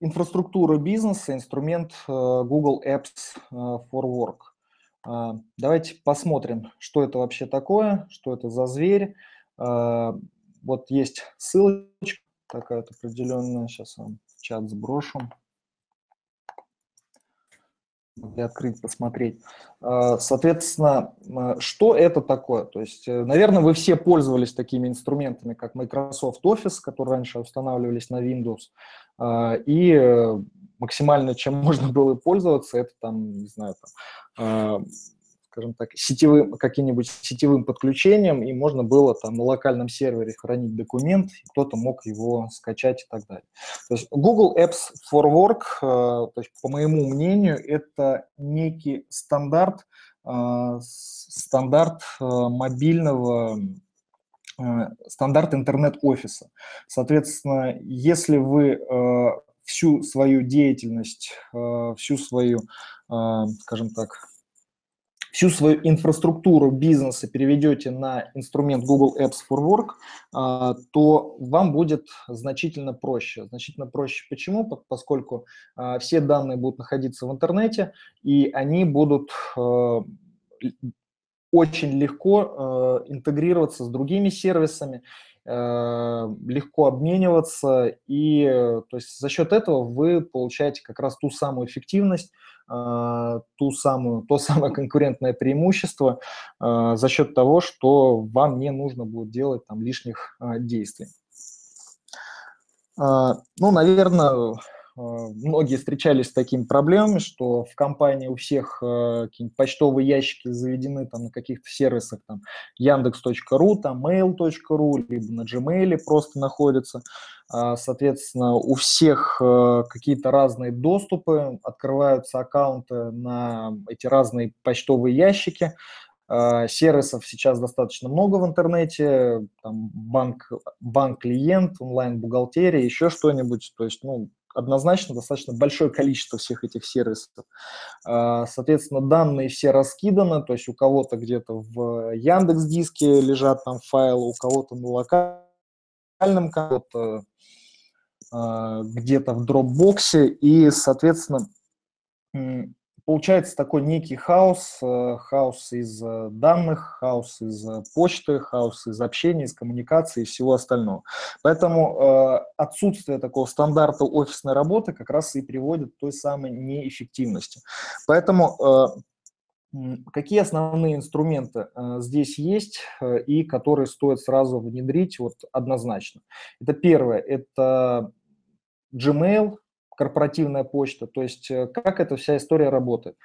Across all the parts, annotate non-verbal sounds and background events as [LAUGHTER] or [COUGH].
инфраструктура бизнеса, инструмент Google Apps for Work. Давайте посмотрим, что это вообще такое, что это за зверь. Вот есть ссылочка такая-то определенная, сейчас вам в чат сброшу могли открыть, посмотреть. А, соответственно, что это такое? То есть, э, наверное, вы все пользовались такими инструментами, как Microsoft Office, которые раньше устанавливались на Windows, а, и э, максимально чем [LAUGHS] можно было пользоваться, это там, не знаю, там, а, скажем так, сетевым, каким-нибудь сетевым подключением, и можно было там на локальном сервере хранить документ, кто-то мог его скачать и так далее. То есть Google Apps for Work, э, то есть, по моему мнению, это некий стандарт, э, стандарт э, мобильного стандарт интернет-офиса. Соответственно, если вы всю свою деятельность, всю свою, скажем так, всю свою инфраструктуру бизнеса переведете на инструмент Google Apps for Work, а, то вам будет значительно проще. Значительно проще почему? Поскольку а, все данные будут находиться в интернете, и они будут а, очень легко интегрироваться с другими сервисами, легко обмениваться, и то есть за счет этого вы получаете как раз ту самую эффективность, а, ту самую, то самое конкурентное преимущество за счет того, что вам не нужно будет делать там лишних действий. Ну, наверное, многие встречались с такими проблемами, что в компании у всех какие-нибудь почтовые ящики заведены там на каких-то сервисах, там Яндекс.ру, там Mail.ru, либо на Gmail просто находятся. А, соответственно, у всех э, какие-то разные доступы, открываются аккаунты на эти разные почтовые ящики. А, сервисов сейчас достаточно много в интернете, там банк, банк-клиент, онлайн-бухгалтерия, еще что-нибудь. То есть, ну, однозначно достаточно большое количество всех этих сервисов. А, соответственно, данные все раскиданы, то есть у кого-то где-то в Яндекс Диске лежат там файлы, у кого-то на локальном, кого-то а, где-то в дропбоксе, и, соответственно, получается такой некий хаос, э, хаос из э, данных, хаос из э, почты, хаос из общения, из коммуникации и всего остального. Поэтому отсутствие такого стандарта офисной работы как раз и приводит к той самой неэффективности. Поэтому Какие основные инструменты здесь есть и которые стоит сразу внедрить вот однозначно? Это первое, это Gmail, корпоративная почта, то есть э, как эта вся история работает.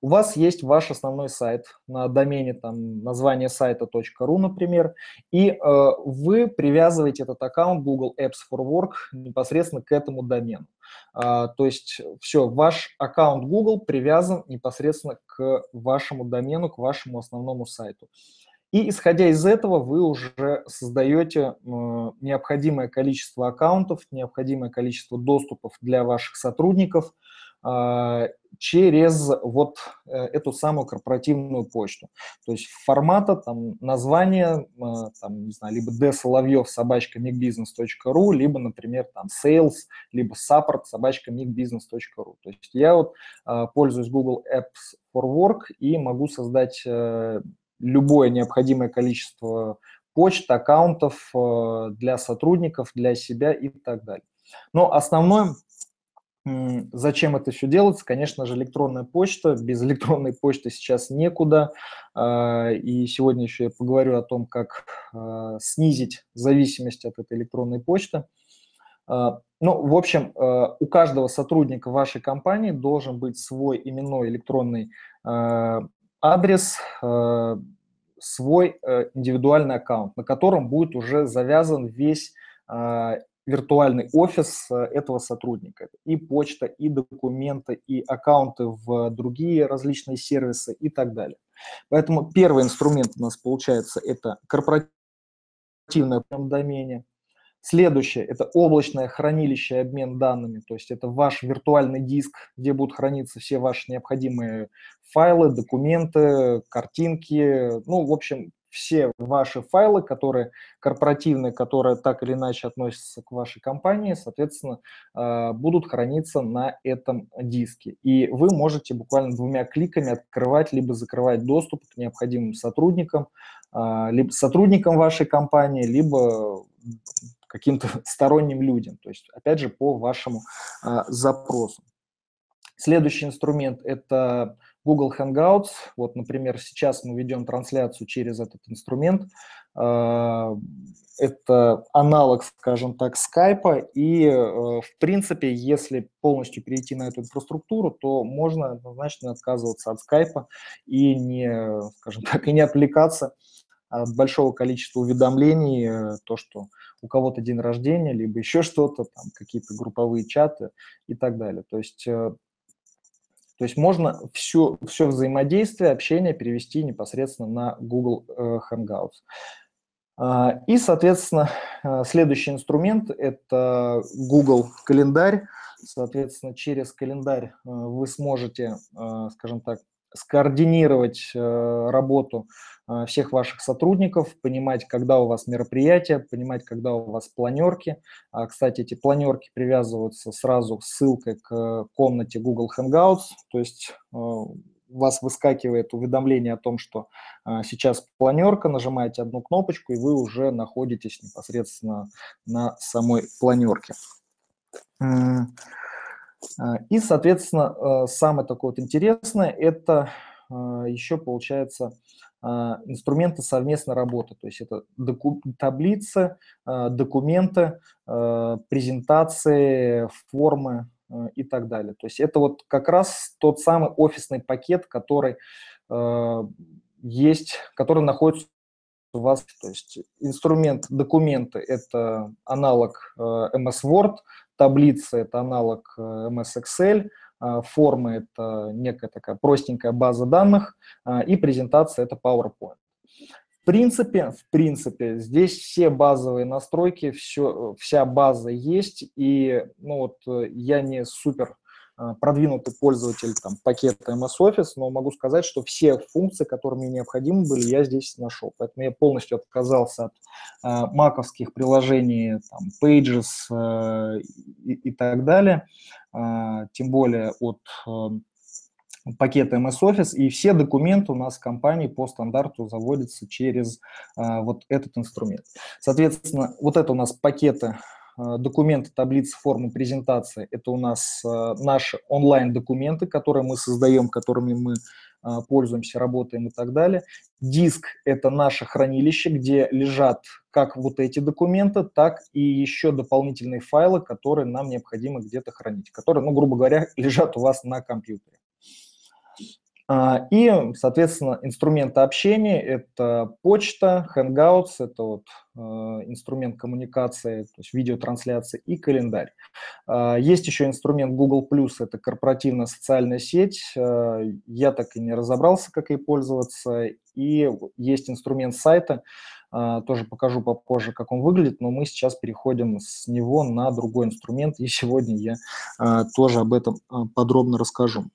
У вас есть ваш основной сайт на домене, там, название сайта .ru, например, и э, вы привязываете этот аккаунт Google Apps for Work непосредственно к этому домену. А, то есть все, ваш аккаунт Google привязан непосредственно к вашему домену, к вашему основному сайту. И исходя из этого вы уже создаете э, необходимое количество аккаунтов, необходимое количество доступов для ваших сотрудников э, через вот э, эту самую корпоративную почту. То есть формата, там, название, там, не знаю, либо dsоловьев собачка migbusiness.ru, либо, например, там sales, либо support собачка migbusiness.ru. То есть я вот пользуюсь Google Apps for Work и могу создать любое необходимое количество почт, аккаунтов э, для сотрудников, для себя и так далее. Но основное, зачем это все делается, конечно же, электронная почта. Без электронной почты сейчас некуда. Э, и сегодня еще я поговорю о том, как э, снизить зависимость от этой электронной почты. Ну, в общем, у каждого сотрудника вашей компании должен быть свой именной электронный адрес, э, свой э, индивидуальный аккаунт, на котором будет уже завязан весь э, виртуальный офис этого сотрудника. И почта, и документы, и аккаунты в другие различные сервисы и так далее. Поэтому первый инструмент у нас получается это корпоративное домене. Следующее – это облачное хранилище и обмен данными, то есть это ваш виртуальный диск, где будут храниться все ваши необходимые файлы, документы, картинки, ну, в общем, все ваши файлы, которые корпоративные, которые так или иначе относятся к вашей компании, соответственно, э, будут храниться на этом диске. И вы можете буквально двумя кликами открывать либо закрывать доступ к необходимым сотрудникам, э, либо сотрудникам вашей компании, либо каким-то [LAUGHS] сторонним людям, то есть, опять же, по вашему запросу. Следующий инструмент – это Google Hangouts. Вот, например, сейчас мы ведем трансляцию через этот инструмент. А, это аналог, скажем так, Skype. И, э, в принципе, если полностью перейти на эту инфраструктуру, то можно однозначно отказываться от Skype и не, скажем [LAUGHS] так, и не отвлекаться от большого количества уведомлений, э, то, что у кого-то день рождения, либо еще что-то, там какие-то групповые чаты и так далее. То есть э, то есть можно все, все взаимодействие, общение перевести непосредственно на Google э, Hangouts. А, и, соответственно, следующий инструмент – это Google календарь. Соответственно, через календарь вы сможете, скажем так, скоординировать работу а, всех ваших сотрудников, понимать, когда у вас мероприятия, понимать, когда у вас планерки. А, кстати, эти планерки привязываются сразу ссылкой к комнате Google Hangouts, то есть а, у вас выскакивает уведомление о том, что сейчас планерка, нажимаете одну кнопочку, и вы уже находитесь непосредственно на самой планерке. И, соответственно, самое такое вот интересное, это еще получается а, инструменты совместной работы. То есть это доку- таблицы, а, документы, а, презентации, формы и так далее. То есть это вот как раз тот самый офисный пакет, который есть, который находится у вас. То есть инструмент документы – это аналог MS Word, таблицы – это аналог MS Excel – а, формы – это некая такая простенькая база данных, а, и презентация – это PowerPoint. В принципе, в принципе, здесь все базовые настройки, все, вся база есть, и ну вот э, я не супер продвинутый пользователь там, пакета MS Office, но могу сказать, что все функции, которые мне необходимы были, я здесь нашел. Поэтому я полностью отказался от э, маковских приложений, там, Pages э, и, и так далее, э, тем более от э, пакета MS Office, и все документы у нас в компании по стандарту заводятся через э, вот этот инструмент. Соответственно, вот это у нас пакеты Э, документы, таблицы, формы презентации – это у нас э, наши онлайн-документы, которые мы создаем, которыми мы э, пользуемся, работаем и так далее. Диск – это наше хранилище, где лежат как вот эти документы, так и еще дополнительные файлы, которые нам необходимо где-то хранить, которые, ну, грубо говоря, [LAUGHS] лежат у вас на компьютере. А, и, соответственно, инструменты общения – это почта, Hangouts, это вот э, инструмент коммуникации, то есть видеотрансляции и календарь. А, есть еще инструмент Google+, это корпоративная социальная сеть. А, я так и не разобрался, как ей пользоваться. И есть инструмент сайта, тоже покажу попозже, как он выглядит, но мы сейчас переходим с него на другой инструмент, и сегодня я тоже об этом подробно расскажу.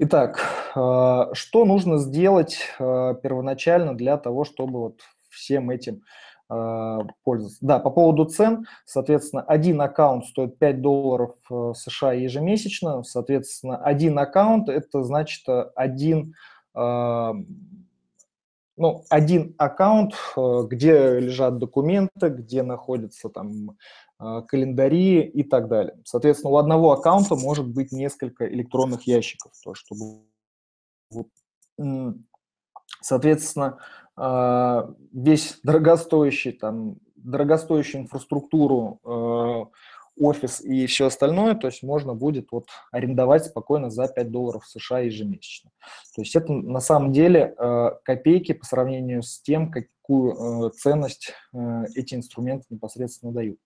Итак, а, что нужно сделать а, первоначально для того, чтобы вот всем этим а, пользоваться? Да, по поводу цен, соответственно, один аккаунт стоит 5 долларов э, США ежемесячно, соответственно, один аккаунт – это значит один ну, один аккаунт, э, где лежат документы, где находятся там а, календари и так далее. Соответственно, у одного аккаунта может быть несколько электронных ящиков, то, чтобы соответственно, а, весь дорогостоящий, там, дорогостоящую инфраструктуру, офис и все остальное, то есть можно будет вот арендовать спокойно за 5 долларов США ежемесячно. То есть это на самом деле копейки по сравнению с тем, какую ценность эти инструменты непосредственно дают.